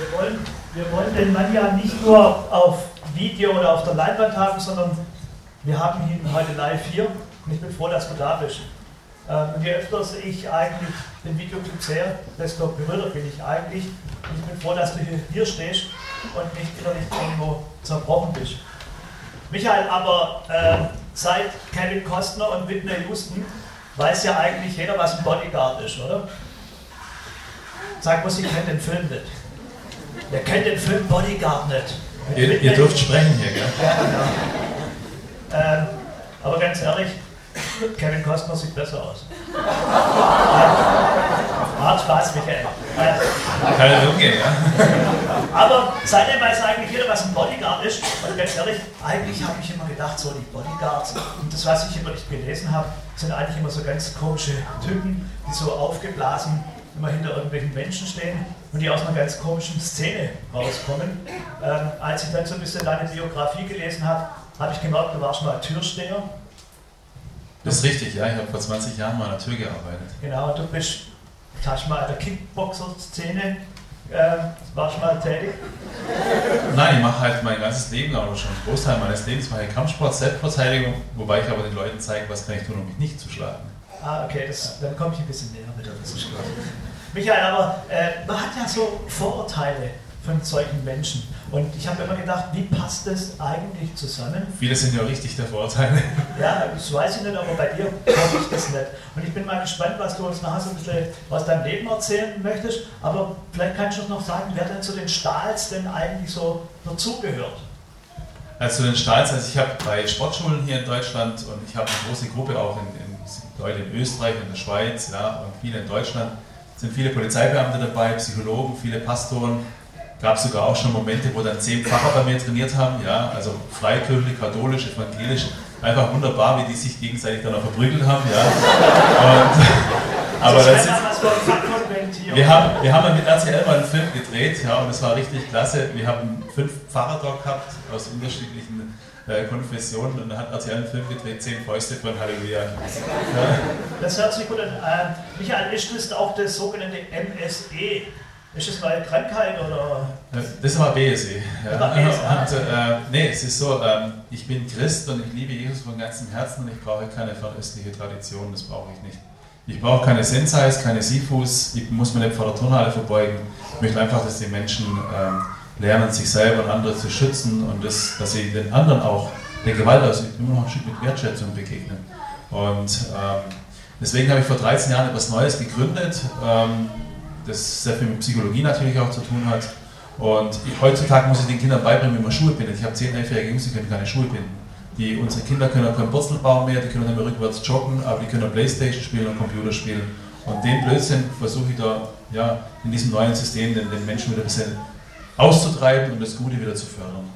Wir wollen, wir wollen den Mann ja nicht nur auf Video oder auf der Leinwand haben, sondern wir haben ihn heute live hier und ich bin froh, dass du da bist. Ähm, und je öfter ich eigentlich den Videoclip sehe, desto berührter bin ich eigentlich. Und ich bin froh, dass du hier stehst und nicht innerlich irgendwo zerbrochen bist. Michael, aber äh, seit Kevin Costner und Whitney Houston weiß ja eigentlich jeder, was ein Bodyguard ist, oder? Sag mal, Sie kennt den Film nicht. Wer kennt den Film Bodyguard nicht? Ihr, ihr, dürft sprechen hier, gell? Ja, genau. Ähm, aber ganz ehrlich, Kevin Costner sieht besser aus. Macht Spaß, Michael. Kann ja umgehen, ja. Aber seitdem weiß eigentlich jeder, was ein Bodyguard ist. Und ganz ehrlich, eigentlich habe ich immer gedacht, so die Bodyguards, und das, was ich immer nicht gelesen habe, sind eigentlich immer so ganz komische Typen, die so aufgeblasen immer hinter irgendwelchen Menschen stehen und die aus einer ganz komischen Szene rauskommen. Ähm, als ich dann so ein bisschen deine Biografie gelesen habe, habe ich gemerkt, du warst mal Türsteher. Das ist richtig, ja. Ich habe vor 20 Jahren mal an der Tür gearbeitet. Genau, du bist, hast mal in der Kickboxer-Szene äh, warst du mal tätig? Nein, ich mache halt mein ganzes Leben, aber schon einen Großteil meines Lebens mache ich Kampfsport, Selbstverteidigung, wobei ich aber den Leuten zeige, was kann ich tun, um mich nicht zu schlagen. Ah, okay, das, dann komme ich ein bisschen näher mit der Wissenschaft. Michael, aber äh, man hat ja so Vorurteile von solchen Menschen. Und ich habe immer gedacht, wie passt das eigentlich zusammen? Viele sind ja richtig der Vorurteile. Ja, das weiß ich nicht, aber bei dir glaube ich das nicht. Und ich bin mal gespannt, was du uns nachher so ein bisschen aus deinem Leben erzählen möchtest. Aber vielleicht kannst du uns noch sagen, wer denn zu den Stahls denn eigentlich so dazugehört? Also zu den Stahls, also ich habe drei Sportschulen hier in Deutschland und ich habe eine große Gruppe auch in, in Leute in Österreich, in der Schweiz ja, und viele in Deutschland. Es sind viele Polizeibeamte dabei, Psychologen, viele Pastoren. Gab sogar auch schon Momente, wo dann zehn Pfarrer bei mir trainiert haben, ja, also freikirchlich, katholisch, evangelisch. Einfach wunderbar, wie die sich gegenseitig dann auch verprügelt haben. Ja. Und, aber das ist, wir haben, wir haben mit RCL mal einen Film gedreht ja, und es war richtig klasse. Wir haben fünf Pfarrer dort gehabt aus unterschiedlichen äh, Konfession und dann hat RTL einen Film gedreht, zehn Fäuste von Halleluja. Ja. Das hört sich gut an. Äh, Michael, ist das auch das sogenannte MSE? Ist das mal eine Krankheit oder? Das war BSE. Ja. Das war BSE. Und, äh, nee, es ist so, ähm, ich bin Christ und ich liebe Jesus von ganzem Herzen und ich brauche keine fernöstliche Tradition, das brauche ich nicht. Ich brauche keine Sensais, keine Sifus, ich muss mir nicht vor der Turnhalle verbeugen. Ich möchte einfach, dass die Menschen ähm, lernen, sich selber und andere zu schützen und das, dass sie den anderen auch der Gewalt ausübt, immer noch ein Stück mit Wertschätzung begegnen. Und ähm, deswegen habe ich vor 13 Jahren etwas Neues gegründet, ähm, das sehr viel mit Psychologie natürlich auch zu tun hat. Und ich, heutzutage muss ich den Kindern beibringen, wie man Schuhe bindet. Ich habe 10, 11-jährige Jungs, die können keine Schuhe binden. Die, unsere Kinder können keinen Wurzelbaum mehr, die können nicht mehr rückwärts joggen, aber die können Playstation spielen und Computer spielen. Und den Blödsinn versuche ich da ja, in diesem neuen System den, den Menschen wieder ein bisschen auszutreiben und das Gute wieder zu fördern.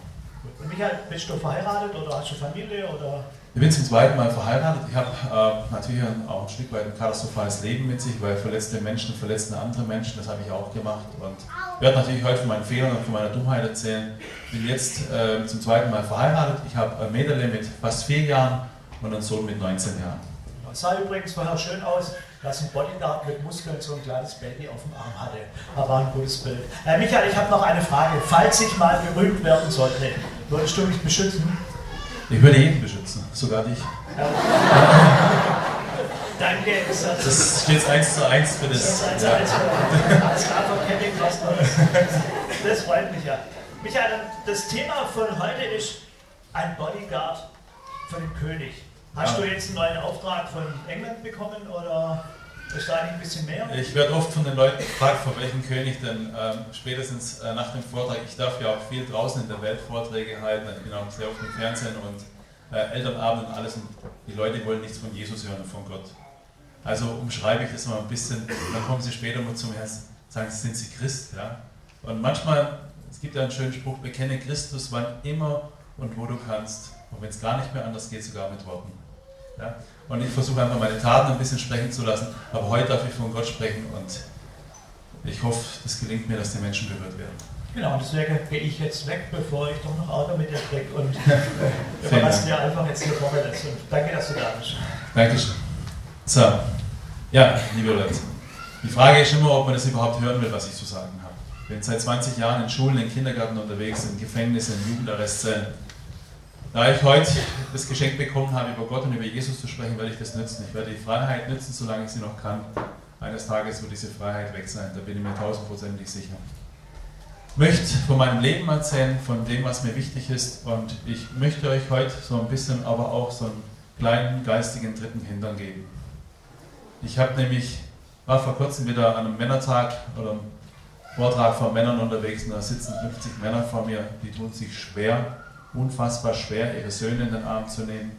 Michael, bist du verheiratet oder hast du Familie? Oder? Ich bin zum zweiten Mal verheiratet. Ich habe äh, natürlich auch ein Stück weit ein katastrophales Leben mit sich, weil verletzte Menschen verletzen andere Menschen. Das habe ich auch gemacht und werde natürlich heute von meinen Fehlern und von meiner Dummheit erzählen. Ich Bin jetzt äh, zum zweiten Mal verheiratet. Ich habe ein Mädel mit fast vier Jahren und einen Sohn mit 19 Jahren. Das sah übrigens vorher schön aus dass ein Bodyguard mit Muskeln so ein kleines Baby auf dem Arm hatte. Das war ein gutes Bild. Äh, Michael, ich habe noch eine Frage. Falls ich mal berühmt werden sollte, würdest du mich beschützen? Ich würde jeden beschützen, sogar dich. Ja. Danke. Das, das steht jetzt 1 zu 1 für das. Das ist 1 zu 1 für Alles klar Costner. Das freut mich ja. Michael, das Thema von heute ist ein Bodyguard für den König. Hast ja. du jetzt einen neuen Auftrag von England bekommen oder ist da ein bisschen mehr? Ich werde oft von den Leuten gefragt, von welchem König denn ähm, spätestens äh, nach dem Vortrag. Ich darf ja auch viel draußen in der Welt Vorträge halten. Ich bin auch sehr oft im Fernsehen und äh, Elternabend und alles. Und die Leute wollen nichts von Jesus hören und von Gott. Also umschreibe ich das mal ein bisschen. Dann kommen sie später mal zum Herrn, sagen, sind sie Christ. Ja? Und manchmal, es gibt ja einen schönen Spruch, bekenne Christus wann immer und wo du kannst. Und wenn es gar nicht mehr anders geht, sogar mit Worten. Ja? Und ich versuche einfach meine Taten ein bisschen sprechen zu lassen. Aber heute darf ich von Gott sprechen und ich hoffe, es gelingt mir, dass die Menschen berührt werden. Genau, deswegen gehe ich jetzt weg, bevor ich doch noch Ärger mit dir kriege und überlasse dir einfach jetzt hier vorne das. Und danke, dass du da bist. Dankeschön. So, ja, liebe Leute, die Frage ist immer, ob man das überhaupt hören will, was ich zu sagen habe. bin seit 20 Jahren in Schulen, in Kindergärten unterwegs, in Gefängnissen, in Jugendarrestzellen. Da ich heute das Geschenk bekommen habe, über Gott und über Jesus zu sprechen, werde ich das nützen. Ich werde die Freiheit nützen, solange ich sie noch kann. Eines Tages wird diese Freiheit weg sein, da bin ich mir tausendprozentig sicher. Ich möchte von meinem Leben erzählen, von dem, was mir wichtig ist und ich möchte euch heute so ein bisschen aber auch so einen kleinen geistigen dritten Hintern geben. Ich habe nämlich, war vor kurzem wieder an einem Männertag oder einem Vortrag von Männern unterwegs und da sitzen 50 Männer vor mir, die tun sich schwer, unfassbar schwer, ihre Söhne in den Arm zu nehmen.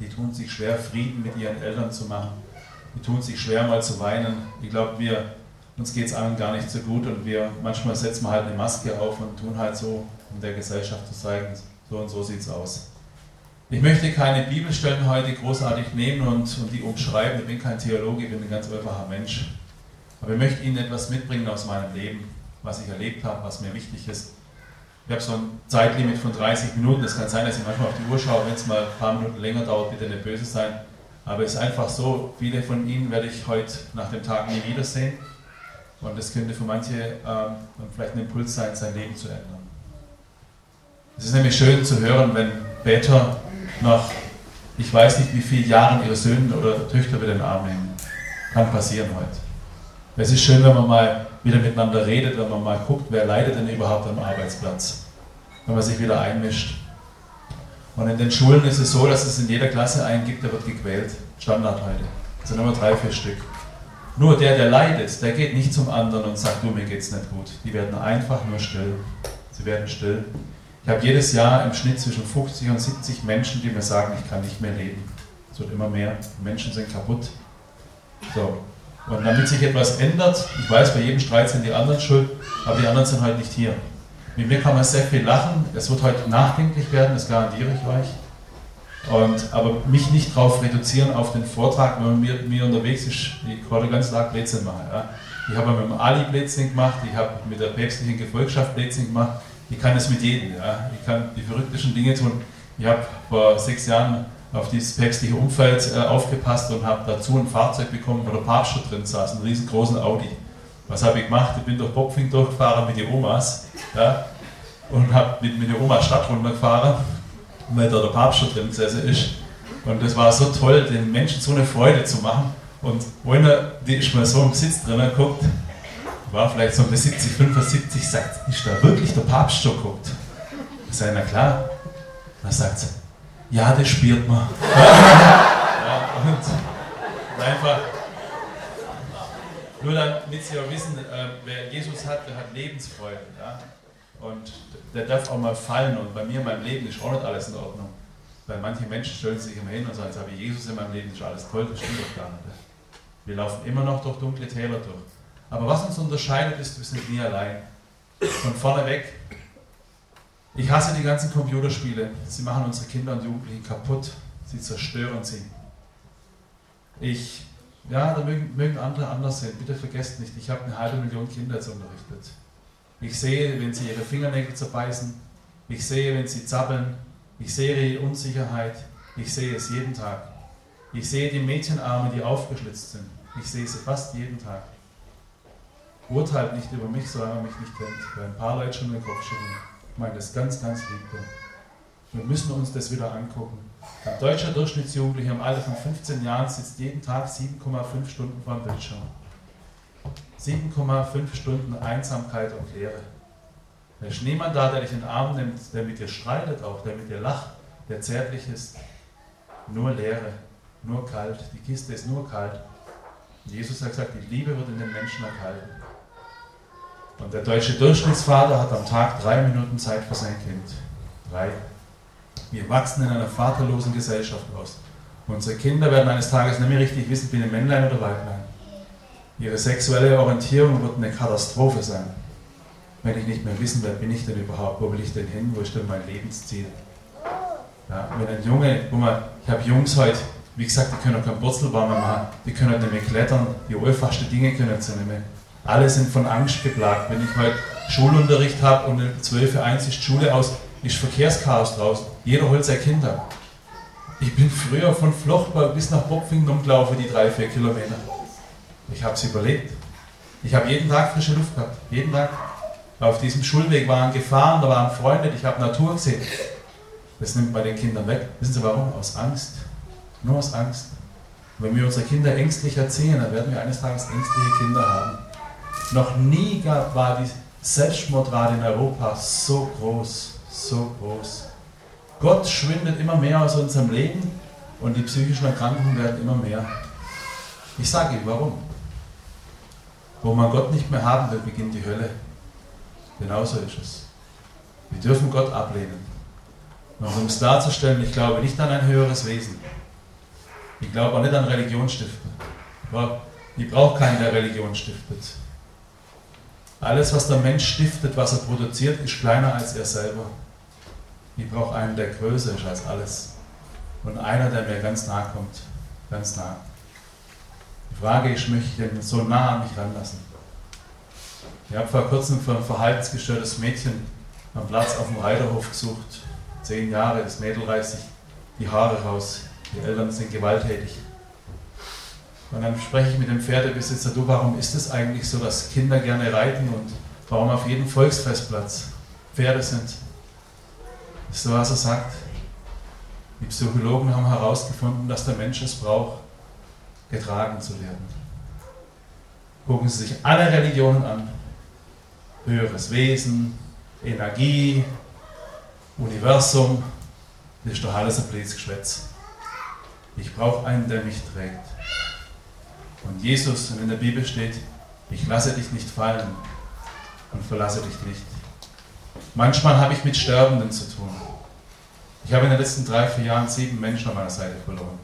Die tun sich schwer, Frieden mit ihren Eltern zu machen. Die tun sich schwer, mal zu weinen. Ich glaube, wir, uns geht es allen gar nicht so gut und wir, manchmal setzen wir halt eine Maske auf und tun halt so, um der Gesellschaft zu zeigen, so und so sieht es aus. Ich möchte keine Bibelstellen heute großartig nehmen und, und die umschreiben. Ich bin kein Theologe, ich bin ein ganz einfacher Mensch. Aber ich möchte Ihnen etwas mitbringen aus meinem Leben, was ich erlebt habe, was mir wichtig ist. Ich habe so ein Zeitlimit von 30 Minuten. Es kann sein, dass ich manchmal auf die Uhr schaue. Wenn es mal ein paar Minuten länger dauert, bitte nicht böse sein. Aber es ist einfach so, viele von Ihnen werde ich heute nach dem Tag nie wiedersehen. Und das könnte für manche ähm, vielleicht ein Impuls sein, sein Leben zu ändern. Es ist nämlich schön zu hören, wenn Beter nach, ich weiß nicht wie vielen Jahren ihre Söhne oder Töchter wieder in den Arm nehmen. Kann passieren heute. Es ist schön, wenn man mal wieder miteinander redet, wenn man mal guckt, wer leidet denn überhaupt am Arbeitsplatz. Wenn man sich wieder einmischt. Und in den Schulen ist es so, dass es in jeder Klasse einen gibt, der wird gequält. Standard heute. Das sind immer drei, vier Stück. Nur der, der leidet, der geht nicht zum anderen und sagt, du, mir geht's nicht gut. Die werden einfach nur still. Sie werden still. Ich habe jedes Jahr im Schnitt zwischen 50 und 70 Menschen, die mir sagen, ich kann nicht mehr leben. Es wird immer mehr. Menschen sind kaputt. So, und damit sich etwas ändert, ich weiß, bei jedem Streit sind die anderen schuld, aber die anderen sind heute nicht hier. Mit mir kann man sehr viel lachen, es wird heute nachdenklich werden, das garantiere ich euch. Und, aber mich nicht darauf reduzieren auf den Vortrag, wenn man mir, mir unterwegs ist, ich konnte ganz Tag Blödsinn machen. Ja. Ich habe mit dem Ali Blödsinn gemacht, ich habe mit der päpstlichen Gefolgschaft Blödsinn gemacht, ich kann es mit jedem. Ja. Ich kann die verrücktesten Dinge tun. Ich habe vor sechs Jahren auf dieses päpstliche Umfeld äh, aufgepasst und habe dazu ein Fahrzeug bekommen, wo der Papst schon drin saß, einen riesengroßen Audi. Was habe ich gemacht? Ich bin durch Bopfing durchgefahren mit den Omas ja, und habe mit, mit der Oma Stadt runtergefahren, weil da der Papst schon drin gesessen ist. Und das war so toll, den Menschen so eine Freude zu machen. Und einer, die ist mal so im Sitz drin guckt, war vielleicht so um die 70, 75, sagt, ist da wirklich der Papst schon guckt? Ich sage, na klar. Dann sagt sie, ja, das spürt man. ja, und einfach, nur damit Sie auch wissen, äh, wer Jesus hat, der hat Lebensfreude. Ja? Und der darf auch mal fallen. Und bei mir in meinem Leben ist auch nicht alles in Ordnung. Weil manche Menschen stellen sich immer hin und sagen, jetzt habe ich Jesus in meinem Leben, ist alles toll, das stimmt doch gar nicht. Wir laufen immer noch durch dunkle Täler durch. Aber was uns unterscheidet, ist, wir sind nie allein. Von vorne weg ich hasse die ganzen Computerspiele. Sie machen unsere Kinder und Jugendlichen kaputt. Sie zerstören sie. Ich, ja, da mögen, mögen andere anders sehen. Bitte vergesst nicht, ich habe eine halbe Million Kinder jetzt unterrichtet. Ich sehe, wenn sie ihre Fingernägel zerbeißen. Ich sehe, wenn sie zappeln. Ich sehe ihre Unsicherheit. Ich sehe es jeden Tag. Ich sehe die Mädchenarme, die aufgeschlitzt sind. Ich sehe sie fast jeden Tag. Urteilt nicht über mich, solange er mich nicht kennt, weil ein paar Leute schon den Kopf schütteln. Ich meine das ganz, ganz lieb. Wir müssen uns das wieder angucken. Ein deutscher Durchschnittsjugendlicher im Alter von 15 Jahren sitzt jeden Tag 7,5 Stunden vor dem Bildschirm. 7,5 Stunden Einsamkeit und Leere. Da ist niemand da, der dich in den Arm nimmt, der mit dir streitet auch, der mit dir lacht, der zärtlich ist. Nur Leere, nur kalt. Die Kiste ist nur kalt. Jesus hat gesagt, die Liebe wird in den Menschen erkalten. Und der deutsche Durchschnittsvater hat am Tag drei Minuten Zeit für sein Kind. Drei. Wir wachsen in einer vaterlosen Gesellschaft aus. Unsere Kinder werden eines Tages nicht mehr richtig wissen, bin ich Männlein oder Weiblein. Ihre sexuelle Orientierung wird eine Katastrophe sein. Wenn ich nicht mehr wissen werde, bin ich denn überhaupt, wo will ich denn hin, wo ist denn mein Lebensziel? Ja, wenn ein Junge, guck mal, ich habe Jungs heute, wie gesagt, die können auch kein Purzelbaum mehr machen, die können nicht mehr klettern, die einfachsten Dinge können sie nicht mehr. Alle sind von Angst geplagt. Wenn ich heute Schulunterricht habe und um 12 Uhr ist die Schule aus, ist Verkehrschaos draußen. Jeder holt seine Kinder. Ich bin früher von Flochbau bis nach Bopfingen umgelaufen, die drei, vier Kilometer. Ich habe es überlebt. Ich habe jeden Tag frische Luft gehabt. Jeden Tag. auf diesem Schulweg waren Gefahren, da waren Freunde, ich habe Natur gesehen. Das nimmt bei den Kindern weg. Wissen Sie warum? Aus Angst. Nur aus Angst. wenn wir unsere Kinder ängstlich erziehen, dann werden wir eines Tages ängstliche Kinder haben. Noch nie gab, war die Selbstmordrate in Europa so groß, so groß. Gott schwindet immer mehr aus unserem Leben und die psychischen Erkrankungen werden immer mehr. Ich sage Ihnen warum. Wo man Gott nicht mehr haben will, beginnt die Hölle. Genauso ist es. Wir dürfen Gott ablehnen. Und um es darzustellen, ich glaube nicht an ein höheres Wesen. Ich glaube auch nicht an Religionsstiften. Ich brauche keinen, der Religion stiftet. Alles, was der Mensch stiftet, was er produziert, ist kleiner als er selber. Ich brauche einen, der größer ist als alles. Und einer, der mir ganz nah kommt. Ganz nah. Die Frage ist, möchte ich den so nah an mich ranlassen? Ich habe vor kurzem für ein verhaltensgestörtes Mädchen einen Platz auf dem Reiterhof gesucht. Zehn Jahre, das Mädel reißt sich die Haare raus. Die Eltern sind gewalttätig. Und dann spreche ich mit dem Pferdebesitzer, du, warum ist es eigentlich so, dass Kinder gerne reiten und warum auf jedem Volksfestplatz Pferde sind? Ist so, was er sagt. Die Psychologen haben herausgefunden, dass der Mensch es braucht, getragen zu werden. Gucken Sie sich alle Religionen an. Höheres Wesen, Energie, Universum, das ist doch alles ein blödes Geschwätz. Ich brauche einen, der mich trägt. Und Jesus, und in der Bibel steht, ich lasse dich nicht fallen und verlasse dich nicht. Manchmal habe ich mit Sterbenden zu tun. Ich habe in den letzten drei, vier Jahren sieben Menschen an meiner Seite verloren.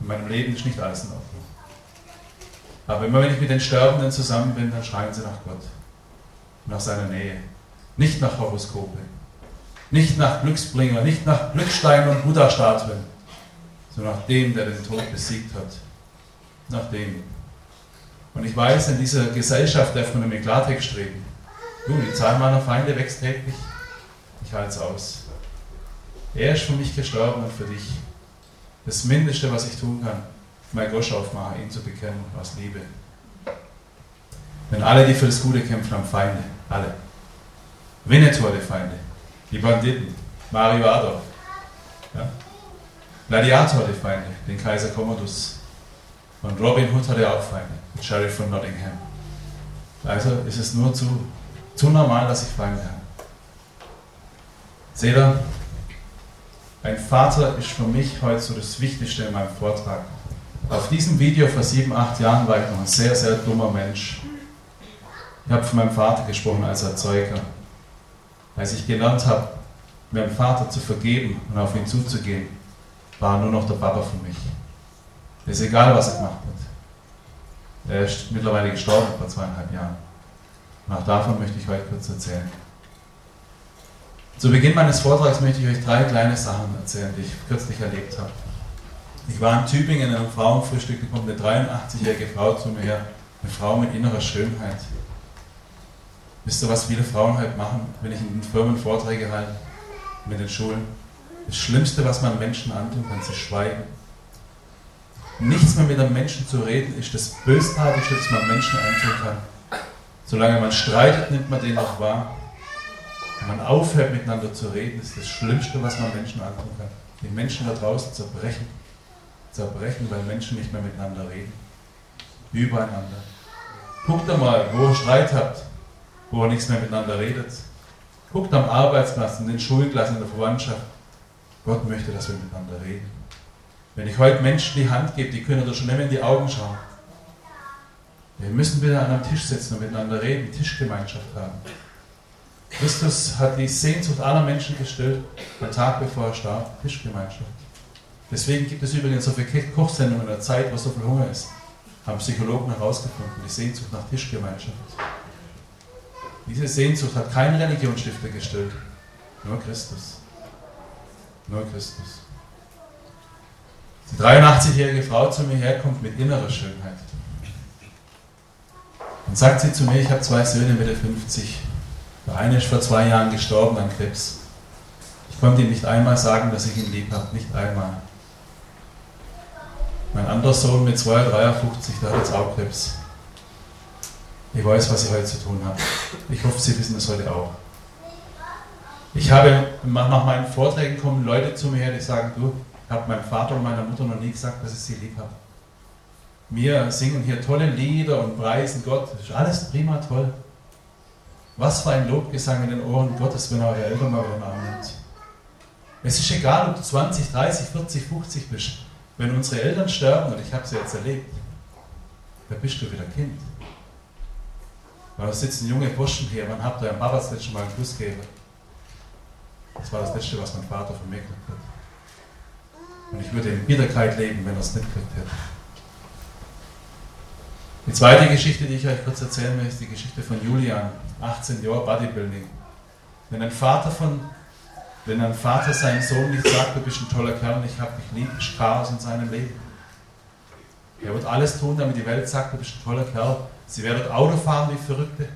In meinem Leben ist nicht alles in Ordnung. Aber immer wenn ich mit den Sterbenden zusammen bin, dann schreien sie nach Gott, nach seiner Nähe, nicht nach Horoskope, nicht nach Glücksbringer, nicht nach Glücksteinen und Buddha-Statuen, sondern nach dem, der den Tod besiegt hat. Nach dem. Und ich weiß, in dieser Gesellschaft darf man mit Klartext reden. Du, die Zahl meiner Feinde wächst täglich. Ich halte es aus. Er ist für mich gestorben und für dich. Das Mindeste, was ich tun kann, mein Gosch aufmachen, ihn zu bekennen aus Liebe. Denn alle, die für das Gute kämpfen, haben Feinde. Alle. Winnetou hatte Feinde. Die Banditen. Mario Adolf. Ja? Gladiator hatte Feinde. Den Kaiser Commodus. Und Robin Hood hatte auch Feinde. Sheriff von Nottingham. Also ist es nur zu, zu normal, dass ich Feinde habe. Seht ihr, ein Vater ist für mich heute so das Wichtigste in meinem Vortrag. Auf diesem Video vor sieben, acht Jahren war ich noch ein sehr, sehr dummer Mensch. Ich habe von meinem Vater gesprochen als Erzeuger. Als ich gelernt habe, meinem Vater zu vergeben und auf ihn zuzugehen, war nur noch der Papa für mich. Ist egal, was er gemacht hat. Er ist mittlerweile gestorben vor zweieinhalb Jahren. Und auch davon möchte ich heute kurz erzählen. Zu Beginn meines Vortrags möchte ich euch drei kleine Sachen erzählen, die ich kürzlich erlebt habe. Ich war in Tübingen in einem Frauenfrühstück, da kommt eine 83-jährige Frau zu mir her, eine Frau mit innerer Schönheit. Wisst ihr, was viele Frauen heute machen, wenn ich in den Firmen Vorträge halte, mit den Schulen? Das Schlimmste, was man Menschen antun kann, ist schweigen. Nichts mehr mit einem Menschen zu reden, ist das Bösartigste, was man Menschen antun kann. Solange man streitet, nimmt man den auch wahr. Wenn man aufhört, miteinander zu reden, ist das Schlimmste, was man Menschen antun kann. Die Menschen da draußen zerbrechen. Zerbrechen, weil Menschen nicht mehr miteinander reden. Übereinander. Guckt mal, wo ihr Streit habt, wo ihr nichts mehr miteinander redet. Guckt am Arbeitsplatz, in den Schulklassen, in der Verwandtschaft. Gott möchte, dass wir miteinander reden. Wenn ich heute Menschen die Hand gebe, die können doch schon nicht mehr in die Augen schauen. Wir müssen wieder an einem Tisch sitzen und miteinander reden, Tischgemeinschaft haben. Christus hat die Sehnsucht aller Menschen gestillt, der Tag bevor er starb, Tischgemeinschaft. Deswegen gibt es übrigens so viele Kochsendungen in der Zeit, wo so viel Hunger ist. Haben Psychologen herausgefunden, die Sehnsucht nach Tischgemeinschaft. Diese Sehnsucht hat kein Religionsstifter gestillt, nur Christus. Nur Christus. Die 83-jährige Frau zu mir herkommt mit innerer Schönheit. Dann sagt sie zu mir, ich habe zwei Söhne Mitte 50. Der eine ist vor zwei Jahren gestorben an Krebs. Ich konnte ihm nicht einmal sagen, dass ich ihn lieb habe. Nicht einmal. Mein anderer Sohn mit 2, 53, der hat jetzt auch Krebs. Ich weiß, was ich heute zu tun habe. Ich hoffe, Sie wissen das heute auch. Ich habe, nach meinen Vorträgen kommen Leute zu mir her, die sagen, du, habe meinem Vater und meiner Mutter noch nie gesagt, dass ich sie lieb habe. Wir singen hier tolle Lieder und preisen Gott. Das ist alles prima toll. Was für ein Lobgesang in den Ohren Gottes, wenn eure Eltern mal wieder Arm nimmt. Es ist egal, ob du 20, 30, 40, 50 bist. Wenn unsere Eltern sterben, und ich habe sie jetzt erlebt, dann bist du wieder Kind. Da sitzen junge Burschen hier, wann habt ihr eurem Papa das letzte Mal einen Kuss gegeben? Das war das Letzte, was mein Vater von mir gekriegt hat. Und ich würde in Bitterkeit leben, wenn er es nicht gekriegt hätte. Die zweite Geschichte, die ich euch kurz erzählen möchte, ist die Geschichte von Julian, 18 Jahre Bodybuilding. Wenn ein Vater von, wenn ein Vater seinem Sohn nicht sagt, du bist ein toller Kerl und ich habe dich lieb, ist Chaos in seinem Leben. Er wird alles tun, damit die Welt sagt, du bist ein toller Kerl. Sie werden Auto fahren wie Verrückte.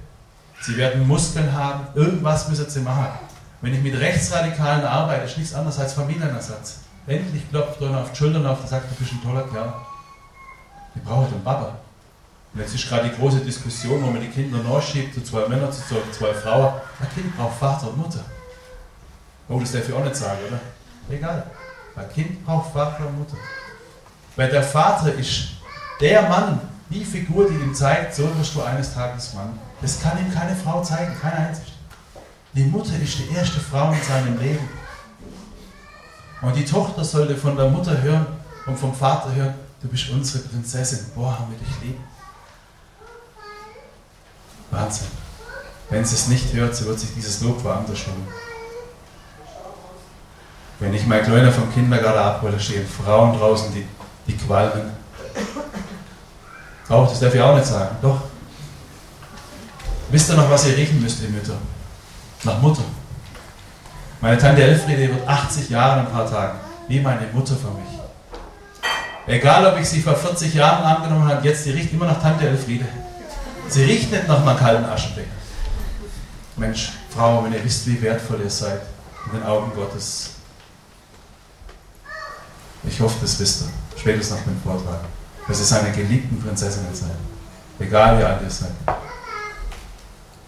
Sie werden Muskeln haben. Irgendwas müssen sie machen. Wenn ich mit Rechtsradikalen arbeite, ist nichts anderes als Familienersatz. Endlich klopft einer auf die Schultern auf und sagt, du bist ein toller Kerl. Die brauchen den Papa. Und jetzt ist gerade die große Diskussion, wo man die Kinder nachschiebt zu zwei Männern, zu zwei Frauen. Ein Kind braucht Vater und Mutter. Oh, das darf ich auch nicht sagen, oder? Egal. Ein Kind braucht Vater und Mutter. Weil der Vater ist der Mann, die Figur, die ihm zeigt, so wirst du eines Tages Mann. Das kann ihm keine Frau zeigen, keine einzige. Die Mutter ist die erste Frau in seinem Leben. Und die Tochter sollte von der Mutter hören und vom Vater hören, du bist unsere Prinzessin. Boah, haben wir dich lieb. Wahnsinn. Wenn sie es nicht hört, so wird sich dieses Lob woanders holen. Wenn ich mein Kleiner vom Kindergarten abhole, stehen Frauen draußen, die, die qualmen. Auch, das darf ich auch nicht sagen. Doch. Wisst ihr noch, was ihr riechen müsst, ihr Mütter? Nach Mutter. Meine Tante Elfriede wird 80 Jahre in ein paar Tagen. Wie meine Mutter für mich. Egal, ob ich sie vor 40 Jahren angenommen habe, jetzt, sie riecht immer nach Tante Elfriede. Sie riecht nicht nach einem kalten Aschenbecher. Mensch, Frau, wenn ihr wisst, wie wertvoll ihr seid in den Augen Gottes. Ich hoffe, das wisst ihr. Spätestens nach dem Vortrag. Dass ihr seine geliebten Prinzessinnen seid. Egal wie alt ihr seid.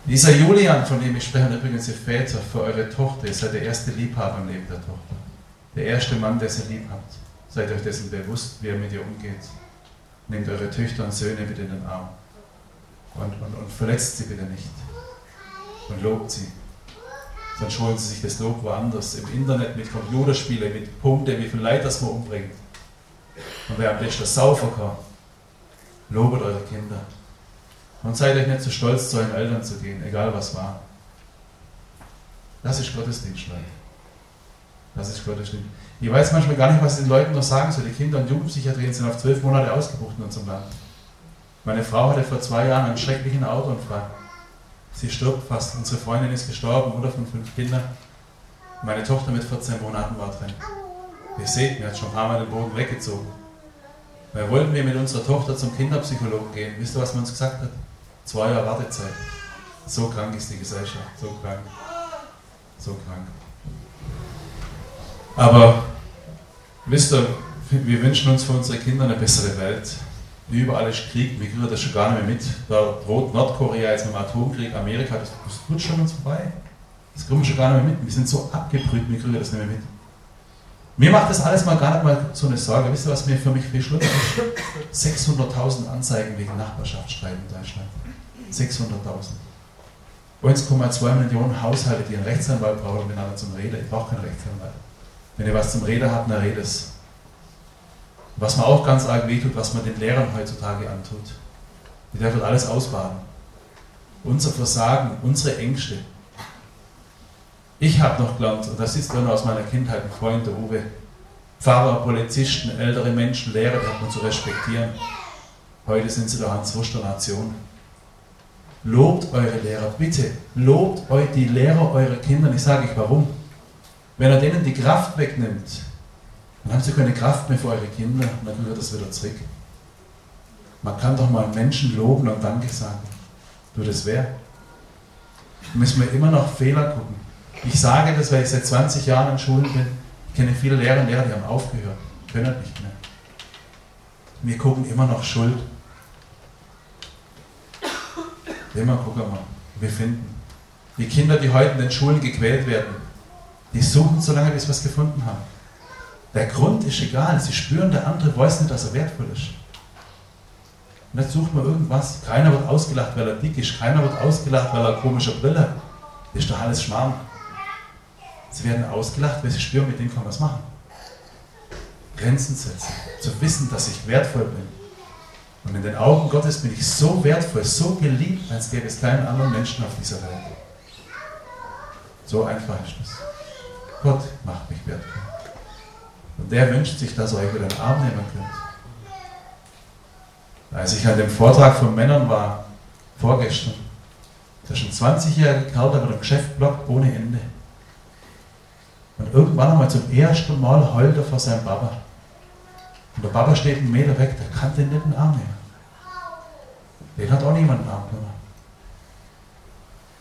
Dieser Julian, von dem ich spreche, übrigens ihr Väter für eure Tochter, ihr seid der erste Liebhaber im Leben der Tochter. Der erste Mann, der sie lieb habt. Seid euch dessen bewusst, wie er mit ihr umgeht. Nehmt eure Töchter und Söhne bitte in den Arm. Und, und, und verletzt sie bitte nicht. Und lobt sie. Sonst holen sie sich das Lob woanders. Im Internet mit Computerspielen, mit Punkten, wie viel Leid das man umbringt. Und wer am besten saufen kann, lobet eure Kinder. Und seid euch nicht zu so stolz, zu euren Eltern zu gehen, egal was war. Das ist Gottesdienst, Leute. Das ist Gottesdienst. Ich weiß manchmal gar nicht, was ich den Leuten noch sagen soll. Die Kinder- und Jugendpsychiatrien sind auf zwölf Monate ausgebucht in unserem Land. Meine Frau hatte vor zwei Jahren einen schrecklichen Autounfall. Sie stirbt fast. Unsere Freundin ist gestorben, Mutter von fünf Kindern. Meine Tochter mit 14 Monaten war drin. Ihr seht, mir hat schon ein paar Mal den Boden weggezogen. Weil wollten wir mit unserer Tochter zum Kinderpsychologen gehen. Wisst ihr, was man uns gesagt hat? Zwei Jahre Wartezeit. So krank ist die Gesellschaft. So krank. So krank. Aber wisst ihr, wir wünschen uns für unsere Kinder eine bessere Welt. Überall ist Krieg, wir kriegen das schon gar nicht mehr mit. Da droht Nordkorea jetzt mit dem Atomkrieg, Amerika, das, tut schon uns vorbei. Das kriegen wir schon gar nicht mehr mit. Wir sind so abgebrüht, wir kriegen das nicht mehr mit. Mir macht das alles mal gar nicht mal so eine Sorge. Wisst ihr, was mir für mich viel schlimmer ist? 600.000 Anzeigen wegen Nachbarschaftsstreit in Deutschland. 600.000. 1,2 Millionen Haushalte, die einen Rechtsanwalt brauchen, miteinander zum Reden. Ich brauche keinen Rechtsanwalt. Wenn ihr was zum Reden habt, dann redet es. Was mir auch ganz arg wehtut, was man den Lehrern heutzutage antut. Die dürfen alles ausbaden. Unser Versagen, unsere Ängste. Ich habe noch gelernt, und das ist nur aus meiner Kindheit, ein Freund, der Uwe, Pfarrer, Polizisten, ältere Menschen, Lehrer, die hat man zu respektieren. Heute sind sie der Hans Wurster Nation. Lobt eure Lehrer, bitte. Lobt euch die Lehrer eurer Kinder. Ich sage euch warum. Wenn er denen die Kraft wegnimmt, dann haben sie keine Kraft mehr für eure Kinder und dann wird das wieder zurück. Man kann doch mal Menschen loben und Danke sagen. Du, das wäre. Müssen wir immer noch Fehler gucken. Ich sage das, weil ich seit 20 Jahren in Schulen bin. Ich kenne viele Lehrer und Lehrer, die haben aufgehört, können nicht mehr. Wir gucken immer noch Schuld. Immer gucken wir, wir finden. Die Kinder, die heute in den Schulen gequält werden, die suchen so lange, bis sie was gefunden haben. Der Grund ist egal. Sie spüren, der andere weiß nicht, dass er wertvoll ist. Und jetzt sucht man irgendwas. Keiner wird ausgelacht, weil er dick ist. Keiner wird ausgelacht, weil er komische Brille hat. Das ist doch alles Schmarrn. Sie werden ausgelacht, weil sie spüren, mit dem kann man was machen. Grenzen setzen. Zu wissen, dass ich wertvoll bin. Und in den Augen Gottes bin ich so wertvoll, so geliebt, als gäbe es keinen anderen Menschen auf dieser Welt. So einfach ist es. Gott macht mich wertvoll. Und der wünscht sich, dass ihr euch wieder in den Arm nehmen könnt. Als ich an dem Vortrag von Männern war, vorgestern, der schon 20-jährige Kerl, der mit dem Geschäft blockt ohne Ende. Und irgendwann einmal zum ersten Mal heult er vor seinem Papa. Und der Papa steht einen Meter weg, der kann den nicht in den Arm nehmen. Den hat auch niemand in Arm genommen.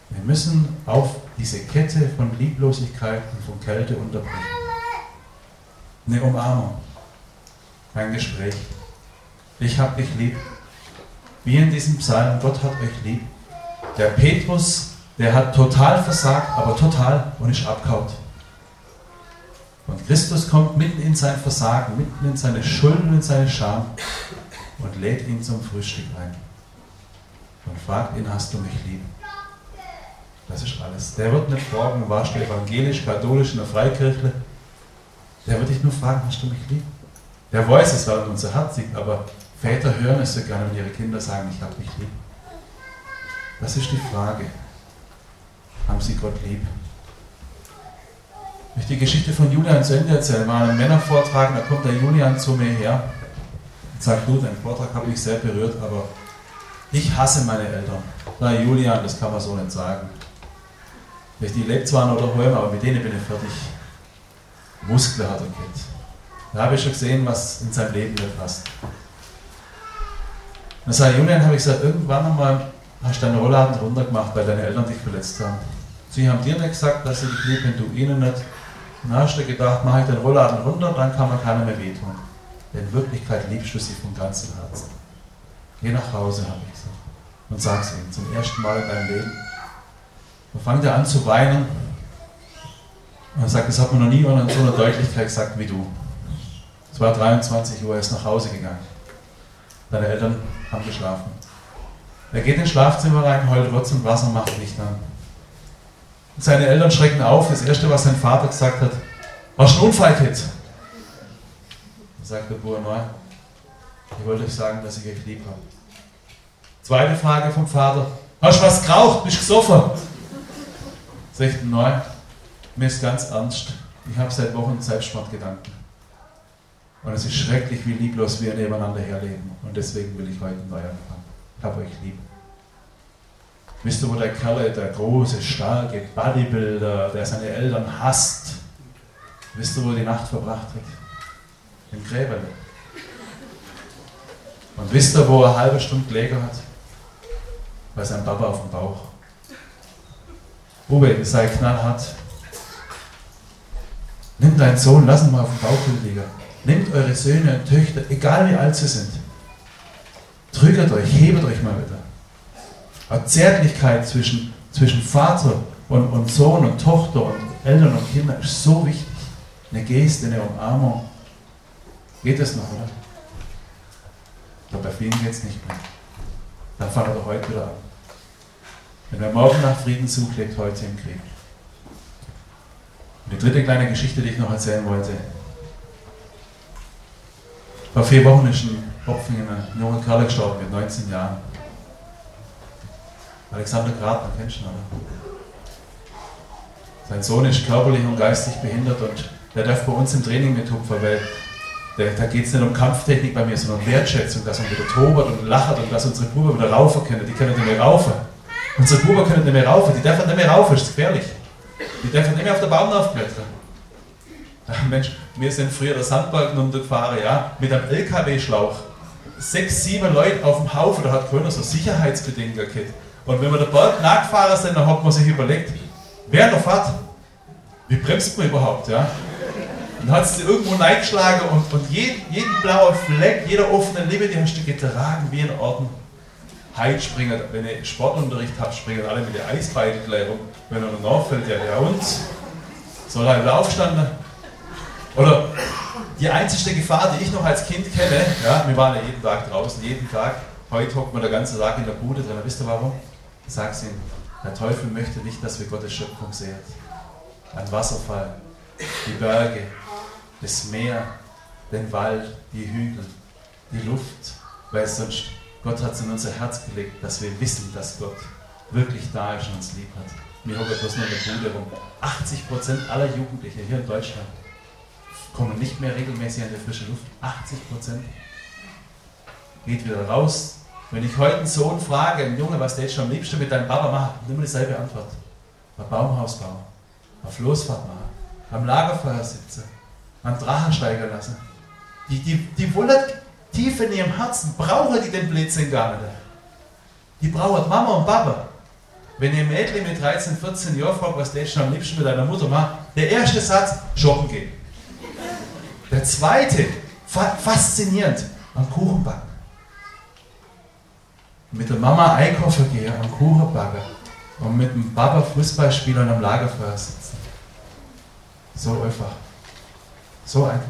Wir müssen auf diese Kette von Lieblosigkeit und von Kälte unterbrechen. Eine Umarmung, ein Gespräch. Ich hab dich lieb. Wie in diesem Psalm, Gott hat euch lieb. Der Petrus, der hat total versagt, aber total und ist abkaut. Und Christus kommt mitten in sein Versagen, mitten in seine Schulden und seine Scham und lädt ihn zum Frühstück ein. Und fragt ihn, hast du mich lieb? Das ist alles. Der wird nicht fragen, warst du evangelisch, katholisch in der Freikirche? Der wird dich nur fragen, hast du mich lieb? Der weiß es, weil unser Herz liegt, aber Väter hören es so gerne, wenn ihre Kinder sagen, ich habe dich lieb. Das ist die Frage. Haben sie Gott lieb? Ich möchte die Geschichte von Julian zu Ende erzählen. War ein Männervortrag, da kommt der Julian zu mir her und sagt, du, dein Vortrag habe mich sehr berührt, aber ich hasse meine Eltern. Na, Julian, das kann man so nicht sagen. Die lebt zwar noch daheim, aber mit denen bin ich fertig. Muskeln hat er Kind. Da habe ich schon gesehen, was in seinem Leben nicht passt. Dann sage Julian, habe ich gesagt, irgendwann einmal hast du deine Rollladen runtergemacht, weil deine Eltern dich verletzt haben. Sie haben dir nicht gesagt, dass sie dich lieben, du ihnen nicht. Dann hast du gedacht, mache ich den Rollladen runter, dann kann man keiner mehr wehtun. In Wirklichkeit liebst du sie von ganzem Herzen. Geh nach Hause, habe ich gesagt. Und sag's ihnen zum ersten Mal in deinem Leben. Dann fängt er an zu weinen. Und er sagt, das hat man noch nie in so einer Deutlichkeit gesagt wie du. Es war 23 Uhr, er ist nach Hause gegangen. Deine Eltern haben geschlafen. Er geht ins Schlafzimmer rein, heult Wurz und Wasser, macht Licht an. Seine Eltern schrecken auf. Das erste, was sein Vater gesagt hat, war ein Unfall, Kid. Dann sagt der Bruder neu, ich wollte euch sagen, dass ich euch lieb habe. Zweite Frage vom Vater, hast du was geraucht, bist du gesoffen? Sagt neu, mir ist ganz ernst, ich habe seit Wochen Selbstmordgedanken. Und es ist schrecklich, wie lieblos wir nebeneinander herleben. Und deswegen will ich heute neu anfangen. Ich habe euch lieb. Wisst ihr, wo der Kerl, der große, starke Bodybuilder, der seine Eltern hasst, wisst ihr, wo er die Nacht verbracht hat? Im Gräberle. Und wisst ihr, wo er eine halbe Stunde gelegen hat? Bei seinem Papa auf dem Bauch. Bube, sei knallhart. Nimm deinen Sohn, lass ihn mal auf dem Bauch liegen. Nehmt eure Söhne und Töchter, egal wie alt sie sind. Drückt euch, hebet euch mal wieder. Zärtlichkeit zwischen, zwischen Vater und, und Sohn und Tochter und Eltern und Kindern ist so wichtig. Eine Geste, eine Umarmung. Geht das noch, oder? Aber bei vielen geht es nicht mehr. Dann fangen wir heute wieder an. Wenn wer morgen nach Frieden sucht, lebt heute im Krieg. Und die dritte kleine Geschichte, die ich noch erzählen wollte, vor vier Wochen ist ein Hopfingen ein junger Kerl gestorben mit 19 Jahren. Alexander Gratner, kennst du ihn, oder? Sein Sohn ist körperlich und geistig behindert und der darf bei uns im Training mit hupfen, weil da geht es nicht um Kampftechnik bei mir, sondern um Wertschätzung, dass man wieder tobert und lacht und dass unsere Buben wieder raufen können. Die können nicht mehr raufen. Unsere Buben können nicht mehr raufen, die dürfen nicht mehr raufen, das ist gefährlich. Die dürfen nicht mehr auf der Baum aufklettern. Mensch, wir sind früher der Sandbalken untergefahren, ja, mit einem LKW-Schlauch. Sechs, sieben Leute auf dem Haufen, da hat keiner so Sicherheitsbedingungen gehabt. Und wenn wir den Berg nachgefahren sind, dann hat man sich überlegt, wer der fährt, wie bremst man überhaupt, ja? Dann hat es irgendwo reingeschlagen und, und jeden, jeden blauen Fleck, jeder offene Lippe, die hast du getragen wie ein Orden. Heute springen, wenn ich Sportunterricht habe, springen alle mit der Eisbeine gleich rum. Wenn er nachfällt, ja, ja uns soll halt aufstanden. Oder die einzige Gefahr, die ich noch als Kind kenne, ja, wir waren ja jeden Tag draußen, jeden Tag. Heute hockt man den ganzen Tag in der Bude drin. Wisst ihr warum? Sag's Ihnen, der Teufel möchte nicht, dass wir Gottes Schöpfung sehen. Ein Wasserfall, die Berge, das Meer, den Wald, die Hügel, die Luft, weil sonst Gott hat es in unser Herz gelegt, dass wir wissen, dass Gott wirklich da ist und uns lieb hat. Wir hocken bloß in der Bude rum. 80% aller Jugendlichen hier in Deutschland kommen nicht mehr regelmäßig an die frische Luft. 80% geht wieder raus. Wenn ich heute einen Sohn frage, einen Junge, was der schon am liebsten mit deinem Papa macht, nimm dieselbe Antwort. Ein Baumhaus bauen, eine Floßfahrt machen, am Lagerfeuer sitzen, am Drachen steigen lassen. Die, die, die wollen tief in ihrem Herzen, brauchen die den Blödsinn gar nicht. Die brauchen Mama und Papa. Wenn ihr Mädchen mit 13, 14 Jahren fragt, was der schon am liebsten mit deiner Mutter macht, der erste Satz, shoppen gehen. Der zweite, faszinierend, am Kuchen backen. Mit der Mama einkaufen gehen, am Kuchen backen und mit dem Papa Fußball spielen und am Lagerfeuer sitzen. So einfach. So einfach.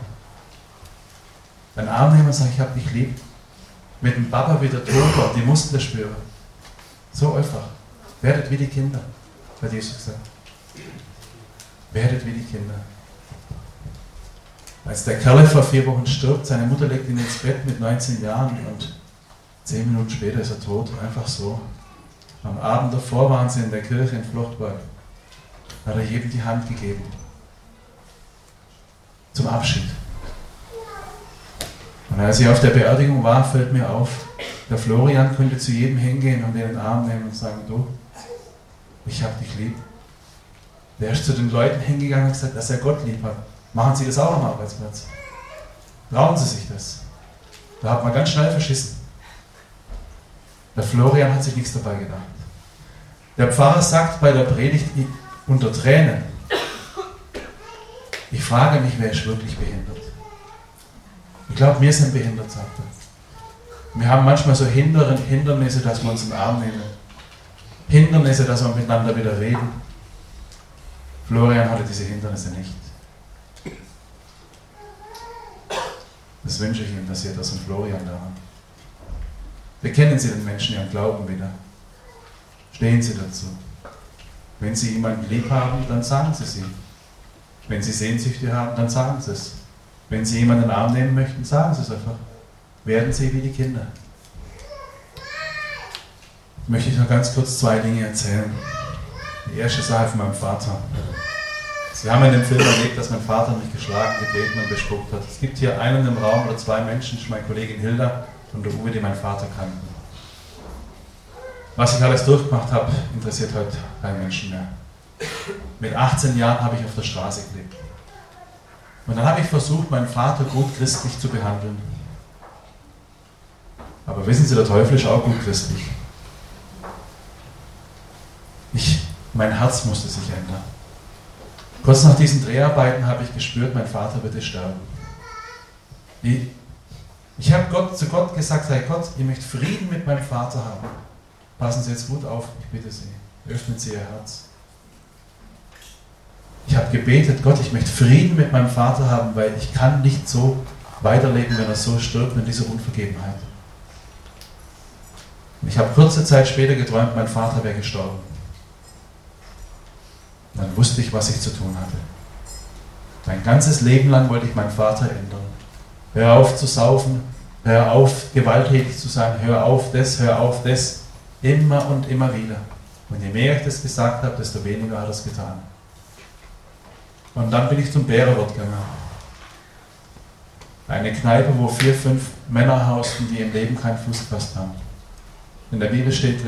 Deinen Arm nehmen und sagen, ich hab dich lieb. Mit dem Papa wieder drüber, die Muskeln spüren. So einfach. Werdet wie die Kinder, hat Jesus gesagt. Werdet wie die Kinder. Als der Kerl vor vier Wochen stirbt, seine Mutter legt ihn ins Bett mit 19 Jahren und zehn Minuten später ist er tot, einfach so. Am Abend davor waren sie in der Kirche in Flochtberg. Hat er jedem die Hand gegeben. Zum Abschied. Und als ich auf der Beerdigung war, fällt mir auf, der Florian könnte zu jedem hingehen und den Arm nehmen und sagen, du, ich hab dich lieb. Der ist zu den Leuten hingegangen und gesagt, dass er Gott lieb hat. Machen Sie das auch am Arbeitsplatz. Trauen Sie sich das. Da hat man ganz schnell verschissen. Der Florian hat sich nichts dabei gedacht. Der Pfarrer sagt bei der Predigt unter Tränen, ich frage mich, wer ist wirklich behindert? Ich glaube, wir sind behindert, sagt er. Wir haben manchmal so Hindernisse, dass wir uns den Arm nehmen. Hindernisse, dass wir miteinander wieder reden. Florian hatte diese Hindernisse nicht. Das wünsche ich ihm, dass ihr das und Florian da habt. Bekennen Sie den Menschen ihren Glauben wieder. Stehen Sie dazu. Wenn Sie jemanden lieb haben, dann sagen Sie sie. Wenn Sie Sehnsüchte haben, dann sagen Sie es. Wenn Sie jemanden in den Arm nehmen möchten, sagen Sie es einfach. Werden Sie wie die Kinder. Möchte ich noch ganz kurz zwei Dinge erzählen. Die erste Sache von meinem Vater. Sie haben in dem Film erlebt, dass mein Vater mich geschlagen, getreten und bespuckt hat. Es gibt hier einen im Raum oder zwei Menschen, meine Kollegin Hilda und der Uwe, die meinen Vater kannten. Was ich alles durchgemacht habe, interessiert heute keinen Menschen mehr. Mit 18 Jahren habe ich auf der Straße gelebt. Und dann habe ich versucht, meinen Vater gut christlich zu behandeln. Aber wissen Sie, der Teufel ist auch gut christlich. Ich, mein Herz musste sich ändern. Kurz nach diesen Dreharbeiten habe ich gespürt, mein Vater würde sterben. Ich, ich habe Gott, zu Gott gesagt, hey Gott, ich möchte Frieden mit meinem Vater haben. Passen Sie jetzt gut auf, ich bitte Sie. Öffnen Sie Ihr Herz. Ich habe gebetet, Gott, ich möchte Frieden mit meinem Vater haben, weil ich kann nicht so weiterleben, wenn er so stirbt in dieser Unvergebenheit. Ich habe kurze Zeit später geträumt, mein Vater wäre gestorben. Dann wusste ich, was ich zu tun hatte. Mein ganzes Leben lang wollte ich meinen Vater ändern. Hör auf zu saufen, hör auf gewalttätig zu sein, hör auf das, hör auf das. Immer und immer wieder. Und je mehr ich das gesagt habe, desto weniger hat er es getan. Und dann bin ich zum Bärerwirt gegangen. Eine Kneipe, wo vier, fünf Männer hausten, die im Leben keinen Fuß gefasst haben. In der Bibel steht,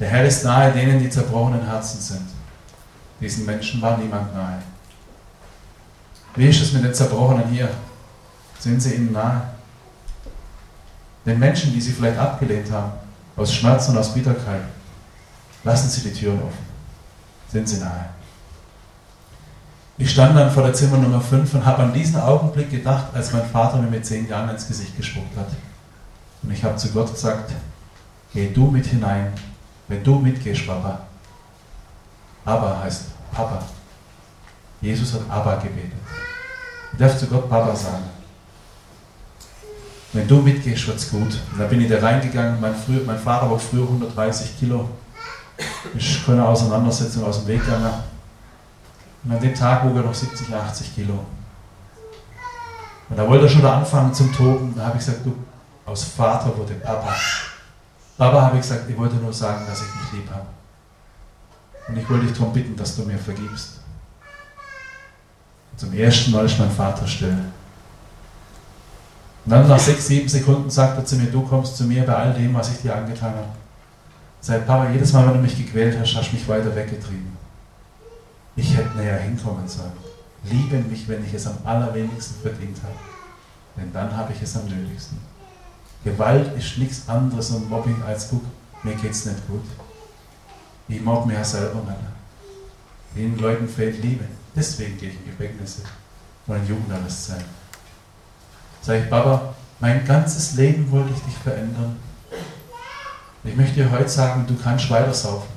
der Herr ist nahe denen, die zerbrochenen Herzen sind. Diesen Menschen war niemand nahe. Wie ist es mit den Zerbrochenen hier? Sind sie ihnen nahe? Den Menschen, die sie vielleicht abgelehnt haben, aus Schmerz und aus Bitterkeit, lassen sie die Türen offen. Sind sie nahe? Ich stand dann vor der Zimmer Nummer 5 und habe an diesen Augenblick gedacht, als mein Vater mir mit zehn Jahren ins Gesicht gespuckt hat. Und ich habe zu Gott gesagt, Geh du mit hinein, wenn du mitgehst, Papa. Abba heißt Papa. Jesus hat Abba gebetet. Du darfst zu Gott Papa sagen. Wenn du mitgehst, wird's gut. Und da bin ich da reingegangen. Mein, früher, mein Vater war früher 130 Kilo. Ich keine Auseinandersetzung aus dem Weg gegangen. Und an dem Tag wog er noch 70, 80 Kilo. Und da wollte er schon anfangen zum Toben. Da habe ich gesagt, du, aus Vater wurde Papa. Papa habe ich gesagt, ich wollte nur sagen, dass ich dich lieb habe. Und ich wollte dich darum bitten, dass du mir vergibst. Und zum ersten Mal ist mein Vater still. Und dann nach sechs, sieben Sekunden sagt er zu mir, du kommst zu mir bei all dem, was ich dir angetan habe. Seit Papa, jedes Mal, wenn du mich gequält hast, hast du mich weiter weggetrieben. Ich hätte näher hinkommen sollen. Liebe mich, wenn ich es am allerwenigsten verdient habe. Denn dann habe ich es am nötigsten. Gewalt ist nichts anderes und Mobbing als, guck, mir geht's nicht gut. Ich mag mir selber nicht. Den Leuten fehlt Liebe. Deswegen gehe ich in Gefängnisse und in Jugendarrestzeit. Sag ich, Baba, mein ganzes Leben wollte ich dich verändern. Ich möchte dir heute sagen, du kannst weiter saufen.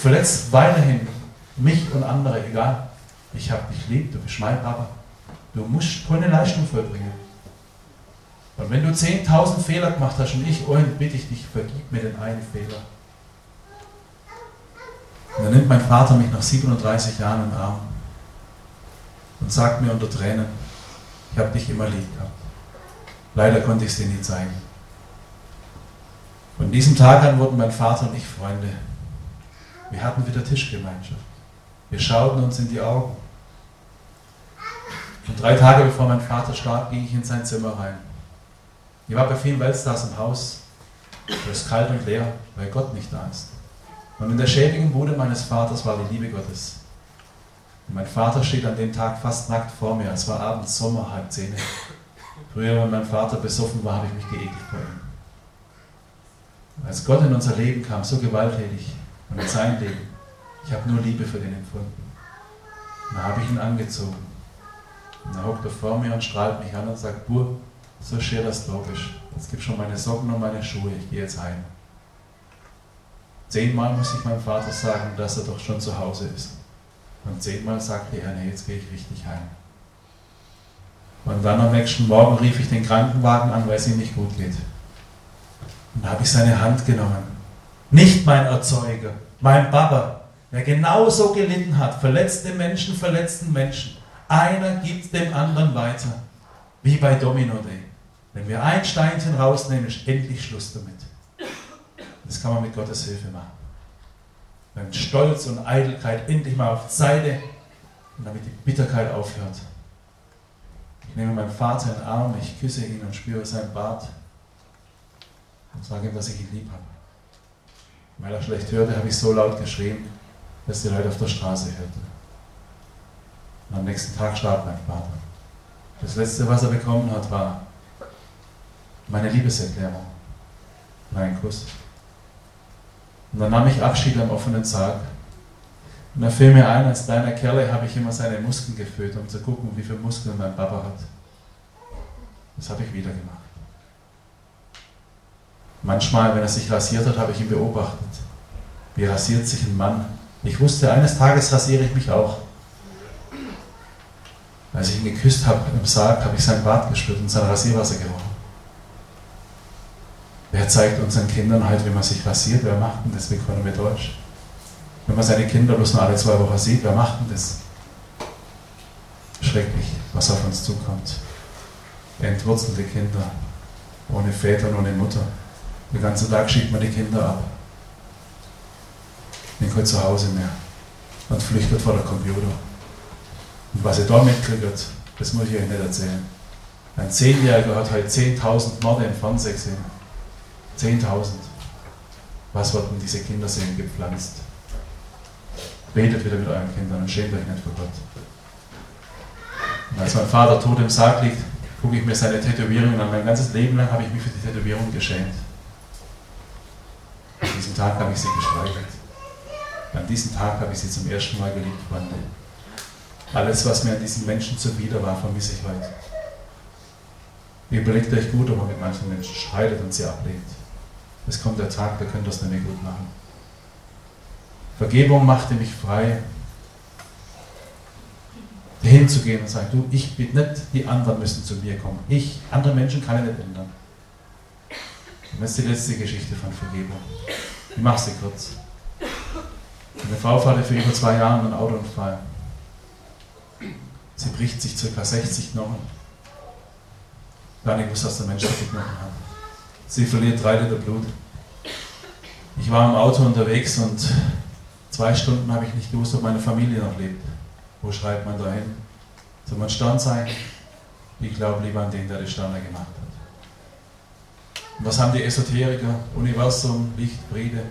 Verletzt weiterhin mich und andere, egal. Ich habe dich lieb, du bist mein Papa. Du musst keine Leistung vollbringen. Und wenn du 10.000 Fehler gemacht hast und ich, Owen, bitte ich dich, vergib mir den einen Fehler. Und dann nimmt mein Vater mich nach 37 Jahren im Arm und sagt mir unter Tränen, ich habe dich immer lieb gehabt. Leider konnte ich es dir nie zeigen. Von diesem Tag an wurden mein Vater und ich Freunde. Wir hatten wieder Tischgemeinschaft. Wir schauten uns in die Augen. Und drei Tage bevor mein Vater starb, ging ich in sein Zimmer rein. Ich war bei vielen Weltstars im Haus. Es ist kalt und leer, weil Gott nicht da ist. Und in der schäbigen Bude meines Vaters war die Liebe Gottes. Mein Vater steht an dem Tag fast nackt vor mir. Es war abends Sommer, halb zehn. Früher, wenn mein Vater besoffen war, habe ich mich geekelt vor ihm. Als Gott in unser Leben kam, so gewalttätig und in sein Leben, ich habe nur Liebe für den empfunden. Und da habe ich ihn angezogen. Und er hockt er vor mir und strahlt mich an und sagt, Bur, so schön das logisch. Jetzt gibt schon meine Socken und meine Schuhe, ich gehe jetzt heim. Zehnmal muss ich meinem Vater sagen, dass er doch schon zu Hause ist. Und zehnmal sagte er, nee, jetzt gehe ich richtig heim. Und dann am nächsten Morgen rief ich den Krankenwagen an, weil es ihm nicht gut geht. Und da habe ich seine Hand genommen. Nicht mein Erzeuger, mein Papa, der genauso gelitten hat, verletzte Menschen, verletzten Menschen. Einer gibt dem anderen weiter, wie bei Domino Day. Wenn wir ein Steinchen rausnehmen, ist endlich Schluss damit. Das kann man mit Gottes Hilfe machen. Wenn Stolz und Eitelkeit endlich mal auf Seite und damit die Bitterkeit aufhört. Ich nehme meinen Vater in den Arm, ich küsse ihn und spüre seinen Bart und sage ihm, dass ich ihn lieb habe. Weil er schlecht hörte, habe ich so laut geschrien, dass die Leute auf der Straße hörten. Und am nächsten Tag starb mein Vater. Das letzte, was er bekommen hat, war meine Liebeserklärung, mein Kuss. Und dann nahm ich Abschied am offenen Sarg. Und da fiel mir ein, als kleiner Kerl habe ich immer seine Muskeln gefühlt, um zu gucken, wie viele Muskeln mein Papa hat. Das habe ich wieder gemacht. Manchmal, wenn er sich rasiert hat, habe ich ihn beobachtet. Wie rasiert sich ein Mann? Ich wusste, eines Tages rasiere ich mich auch. Als ich ihn geküsst habe im Sarg, habe ich sein Bart gespürt und sein Rasierwasser gerochen. Wer zeigt unseren Kindern halt, wie man sich rasiert? Wer macht denn das? Wie können wir Deutsch? Wenn man seine Kinder bloß nur alle zwei Wochen sieht, wer macht denn das? Schrecklich, was auf uns zukommt. Entwurzelte Kinder, ohne Väter und ohne Mutter. Den ganzen Tag schiebt man die Kinder ab. Bin kein zu Hause mehr. Und flüchtet vor der Computer. Und was ihr da mitkriegt, das muss ich euch nicht erzählen. Ein Zehnjähriger hat heute 10.000 Morde im Fernsehen gesehen. 10.000. Was wird in diese Kinderseelen gepflanzt? Betet wieder mit euren Kindern und schämt euch nicht vor Gott. Und als mein Vater tot im Sarg liegt, gucke ich mir seine Tätowierungen an. Mein ganzes Leben lang habe ich mich für die Tätowierung geschämt. An diesem Tag habe ich sie gestreichelt. An diesem Tag habe ich sie zum ersten Mal geliebt, Freunde. Alles, was mir an diesen Menschen zuwider war, vermisse ich heute. Überlegt euch gut, ob man mit manchen Menschen streitet und sie ablehnt. Es kommt der Tag, da könnt ihr es nicht mehr gut machen. Vergebung machte mich frei, hinzugehen und sagen, du, ich bin nicht, die anderen müssen zu mir kommen. Ich, andere Menschen kann ich nicht ändern. Und das ist die letzte Geschichte von Vergebung. Ich mache sie kurz. Meine Frau hatte für über zwei Jahre einen Autounfall. Sie bricht sich ca. 60 Knochen. Gar nicht wusste, dass der Mensch die Knochen hat. Sie verliert drei Liter Blut. Ich war im Auto unterwegs und zwei Stunden habe ich nicht gewusst, ob meine Familie noch lebt. Wo schreibt man da hin? Soll man Stern sein? Ich glaube lieber an den, der die Sterne gemacht hat. Und was haben die Esoteriker? Universum, Licht, Friede.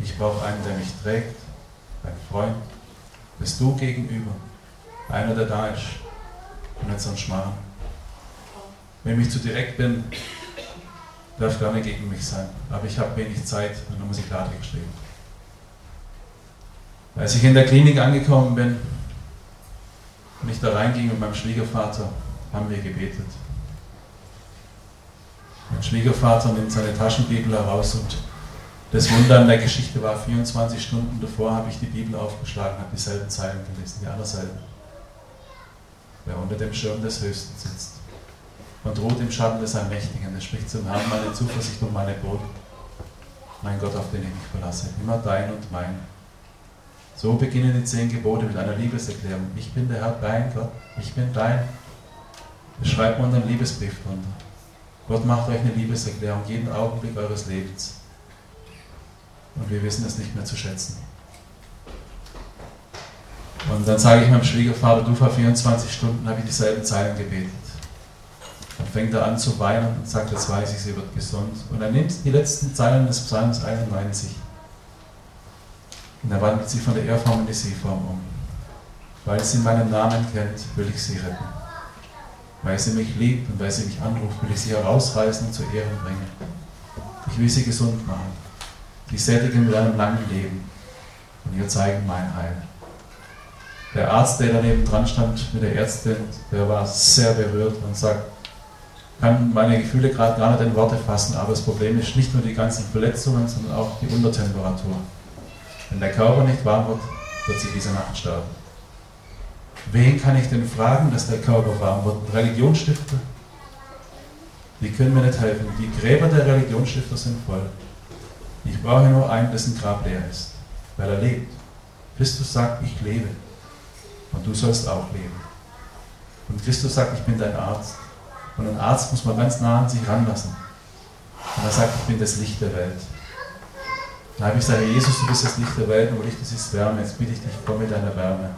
Ich brauche einen, der mich trägt, ein Freund. Bist du gegenüber? Einer, der da ist und so ein Schmarrn. Wenn ich zu direkt bin, darf nicht gegen mich sein. Aber ich habe wenig Zeit und dann muss ich Klartext reden. Als ich in der Klinik angekommen bin und ich da reinging mit meinem Schwiegervater, haben wir gebetet. Mein Schwiegervater nimmt seine Taschenbibel heraus und das Wunder an der Geschichte war, 24 Stunden davor habe ich die Bibel aufgeschlagen, habe dieselben Zeilen gelesen, die allerselben. Wer unter dem Schirm des Höchsten sitzt und ruht im Schatten des Allmächtigen, der spricht zum Herrn meine Zuversicht und meine Brot. Mein Gott, auf den ich mich verlasse, immer dein und mein. So beginnen die zehn Gebote mit einer Liebeserklärung. Ich bin der Herr, dein Gott, ich bin dein. Das schreibt man einen Liebesbrief drunter. Gott macht euch eine Liebeserklärung jeden Augenblick eures Lebens. Und wir wissen es nicht mehr zu schätzen. Und dann sage ich meinem Schwiegervater, du vor 24 Stunden habe ich dieselben Zeilen gebetet. Fängt er an zu weinen und sagt, jetzt weiß ich, sie wird gesund. Und er nimmt die letzten Zeilen des Psalms 91 und er wandelt sie von der Er-Form in die Sie-Form um. Weil sie meinen Namen kennt, will ich sie retten. Weil sie mich liebt und weil sie mich anruft, will ich sie herausreißen und zu Ehren bringen. Ich will sie gesund machen die sättigen mit einem langen Leben und ihr zeigen mein Heil. Der Arzt, der daneben dran stand mit der Ärztin, der war sehr berührt und sagt, kann meine Gefühle gerade gar nicht in Worte fassen, aber das Problem ist nicht nur die ganzen Verletzungen, sondern auch die Untertemperatur. Wenn der Körper nicht warm wird, wird sie diese Nacht sterben. Wen kann ich denn fragen, dass der Körper warm wird? Religionsstifter? Die können mir nicht helfen. Die Gräber der Religionsstifter sind voll. Ich brauche nur einen, dessen Grab leer ist, weil er lebt. Christus sagt, ich lebe. Und du sollst auch leben. Und Christus sagt, ich bin dein Arzt. Und ein Arzt muss man ganz nah an sich ranlassen. Und er sagt, ich bin das Licht der Welt. Da habe ich gesagt, Jesus, du bist das Licht der Welt und Licht ist Wärme. Jetzt bitte ich dich, komm mit deiner Wärme.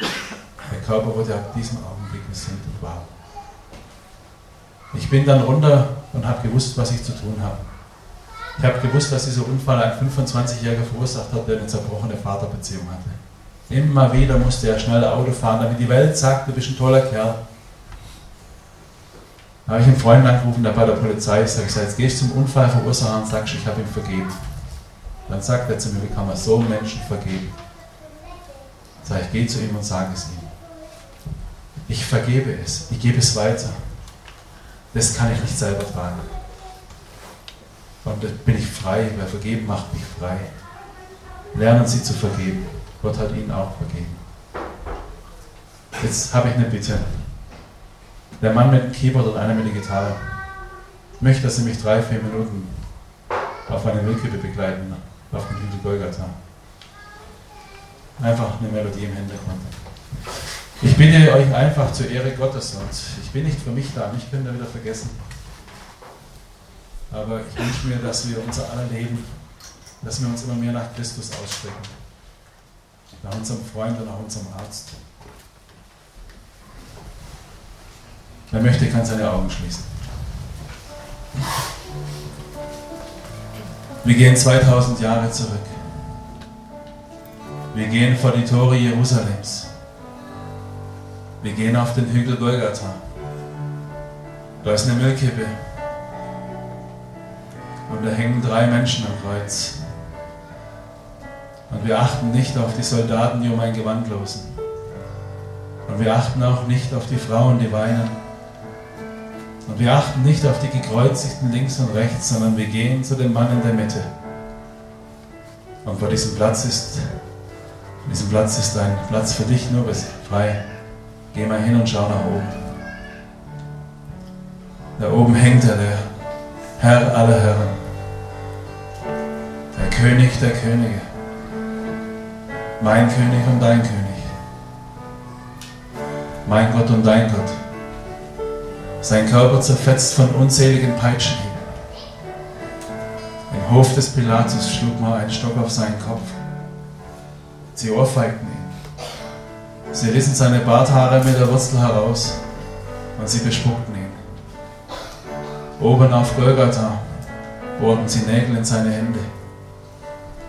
Der Körper wurde ab diesem Augenblick gesund und warm. Ich bin dann runter und habe gewusst, was ich zu tun habe. Ich habe gewusst, dass dieser Unfall ein 25-Jähriger verursacht hat, der eine zerbrochene Vaterbeziehung hatte. Immer wieder musste er schnell Auto fahren, damit die Welt sagt, du bist ein toller Kerl. Da habe ich einen Freund angerufen, der bei der Polizei ist. Da habe ich gesagt, jetzt gehst du zum Unfallverursacher und sagst, ich habe ihn vergeben. Dann sagt er zu mir, wie kann man so Menschen vergeben? Sag ich, gehe zu ihm und sage es ihm. Ich vergebe es, ich gebe es weiter. Das kann ich nicht selber tragen. Und da bin ich frei, weil vergeben macht mich frei. Lernen Sie zu vergeben. Gott hat Ihnen auch vergeben. Jetzt habe ich eine Bitte. Der Mann mit dem Keyboard und einer mit der Gitarre möchte, dass Sie mich drei, vier Minuten auf eine Müllkippe begleiten, auf den Hügel Golgatha. Einfach eine Melodie im Hintergrund. Ich bitte euch einfach zur Ehre Gottes und ich bin nicht für mich da, mich könnt ihr wieder vergessen. Aber ich wünsche mir, dass wir unser aller Leben, dass wir uns immer mehr nach Christus ausstrecken. Nach unserem Freund und nach unserem Arzt. Wer möchte, kann seine Augen schließen. Wir gehen 2000 Jahre zurück. Wir gehen vor die Tore Jerusalems. Wir gehen auf den Hügel Golgatha. Da ist eine Müllkippe. Und da hängen drei Menschen am Kreuz. Und wir achten nicht auf die Soldaten, die um ein Gewand losen. Und wir achten auch nicht auf die Frauen, die weinen. Und wir achten nicht auf die Gekreuzigten links und rechts, sondern wir gehen zu dem Mann in der Mitte. Und vor diesem Platz ist, diesem Platz ist ein Platz für dich nur frei. Geh mal hin und schau nach oben. Da oben hängt er, der Herr aller Herren, der König der Könige, mein König und dein König, mein Gott und dein Gott. Sein Körper zerfetzt von unzähligen Peitschenhieben. Im Hof des Pilatus schlug man einen Stock auf seinen Kopf. Sie ohrfeigten ihn. Sie rissen seine Barthaare mit der Wurzel heraus und sie bespuckten ihn. Oben auf Golgatha bohrten sie Nägel in seine Hände.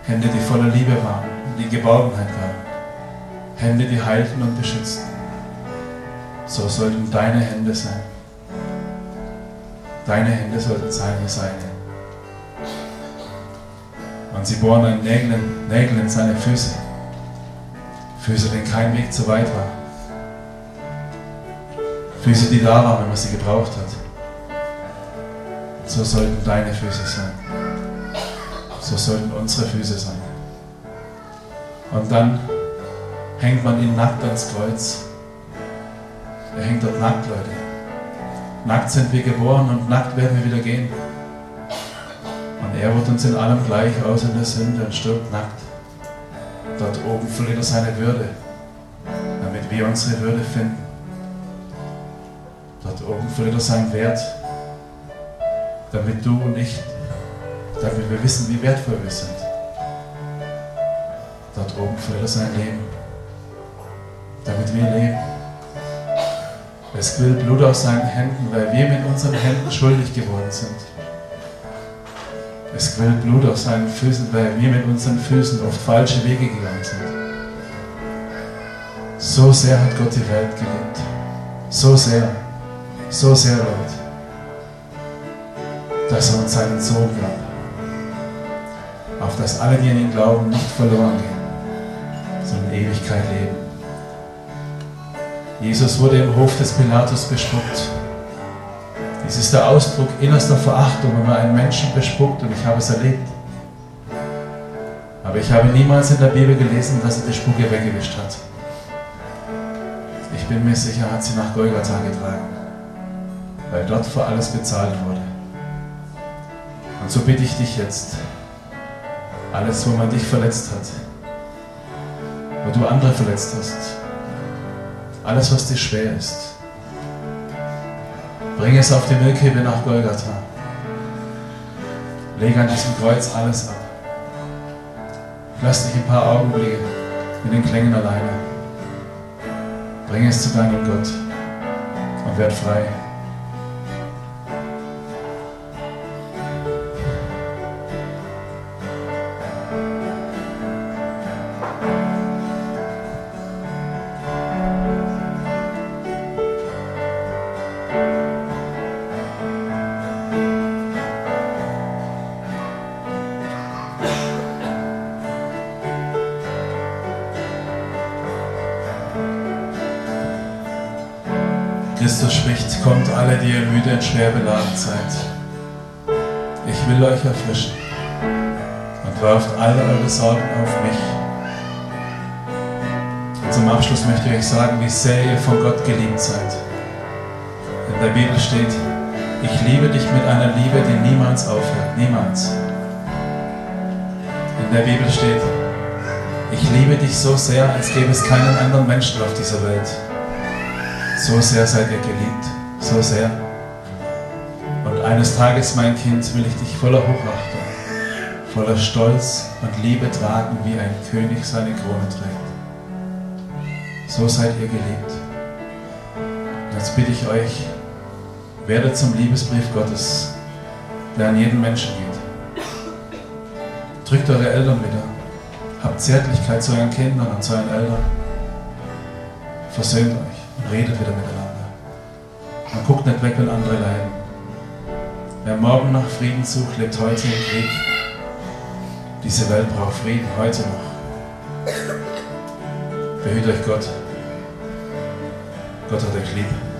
Hände, die voller Liebe waren und die Geborgenheit gaben. Hände, die heilten und beschützten. So sollten deine Hände sein. Deine Hände sollten seine sein. Und sie bohren einen Nägel, Nägel in seine Füße. Füße, denen kein Weg zu weit war. Füße, die da waren, wenn man sie gebraucht hat so sollten deine Füße sein. So sollten unsere Füße sein. Und dann hängt man ihn nackt ans Kreuz. Er hängt dort nackt, Leute. Nackt sind wir geboren und nackt werden wir wieder gehen. Und er wird uns in allem gleich aus in der Sünde und stirbt nackt. Dort oben verliert er seine Würde, damit wir unsere Würde finden. Dort oben verliert er seinen Wert, damit du und ich, damit wir wissen, wie wertvoll wir sind. Dort oben verliert er sein Leben, damit wir leben. Es quillt Blut aus seinen Händen, weil wir mit unseren Händen schuldig geworden sind. Es quillt Blut aus seinen Füßen, weil wir mit unseren Füßen oft falsche Wege gegangen sind. So sehr hat Gott die Welt geliebt. So sehr. So sehr, Leute dass er uns seinen Sohn gab, auf dass alle, die an ihn glauben, nicht verloren gehen, sondern Ewigkeit leben. Jesus wurde im Hof des Pilatus bespuckt. Dies ist der Ausdruck innerster Verachtung, wenn man einen Menschen bespuckt und ich habe es erlebt. Aber ich habe niemals in der Bibel gelesen, dass er die Spucke weggewischt hat. Ich bin mir sicher, hat sie nach Golgatha getragen, weil dort für alles bezahlt wurde. Und so bitte ich dich jetzt, alles, wo man dich verletzt hat, wo du andere verletzt hast, alles, was dir schwer ist, bring es auf die Müllkippe nach Golgatha. Lege an diesem Kreuz alles ab. Lass dich ein paar Augenblicke mit den Klängen alleine. Bring es zu deinem Gott und werd frei. Müde und schwer beladen seid. Ich will euch erfrischen und werft alle eure Sorgen auf mich. Und zum Abschluss möchte ich euch sagen, wie sehr ihr von Gott geliebt seid. In der Bibel steht, ich liebe dich mit einer Liebe, die niemals aufhört. Niemals. In der Bibel steht, ich liebe dich so sehr, als gäbe es keinen anderen Menschen auf dieser Welt. So sehr seid ihr geliebt, so sehr. Und eines Tages, mein Kind, will ich dich voller Hochachtung, voller Stolz und Liebe tragen, wie ein König seine Krone trägt. So seid ihr geliebt. Jetzt bitte ich euch, werdet zum Liebesbrief Gottes, der an jeden Menschen geht. Drückt eure Eltern wieder. Habt Zärtlichkeit zu euren Kindern und zu euren Eltern. Versöhnt euch und redet wieder miteinander. Man guckt nicht weg, wenn andere leiden. Wer morgen nach Frieden sucht, lebt heute im Krieg. Diese Welt braucht Frieden, heute noch. Behüt euch Gott. Gott hat euch lieb.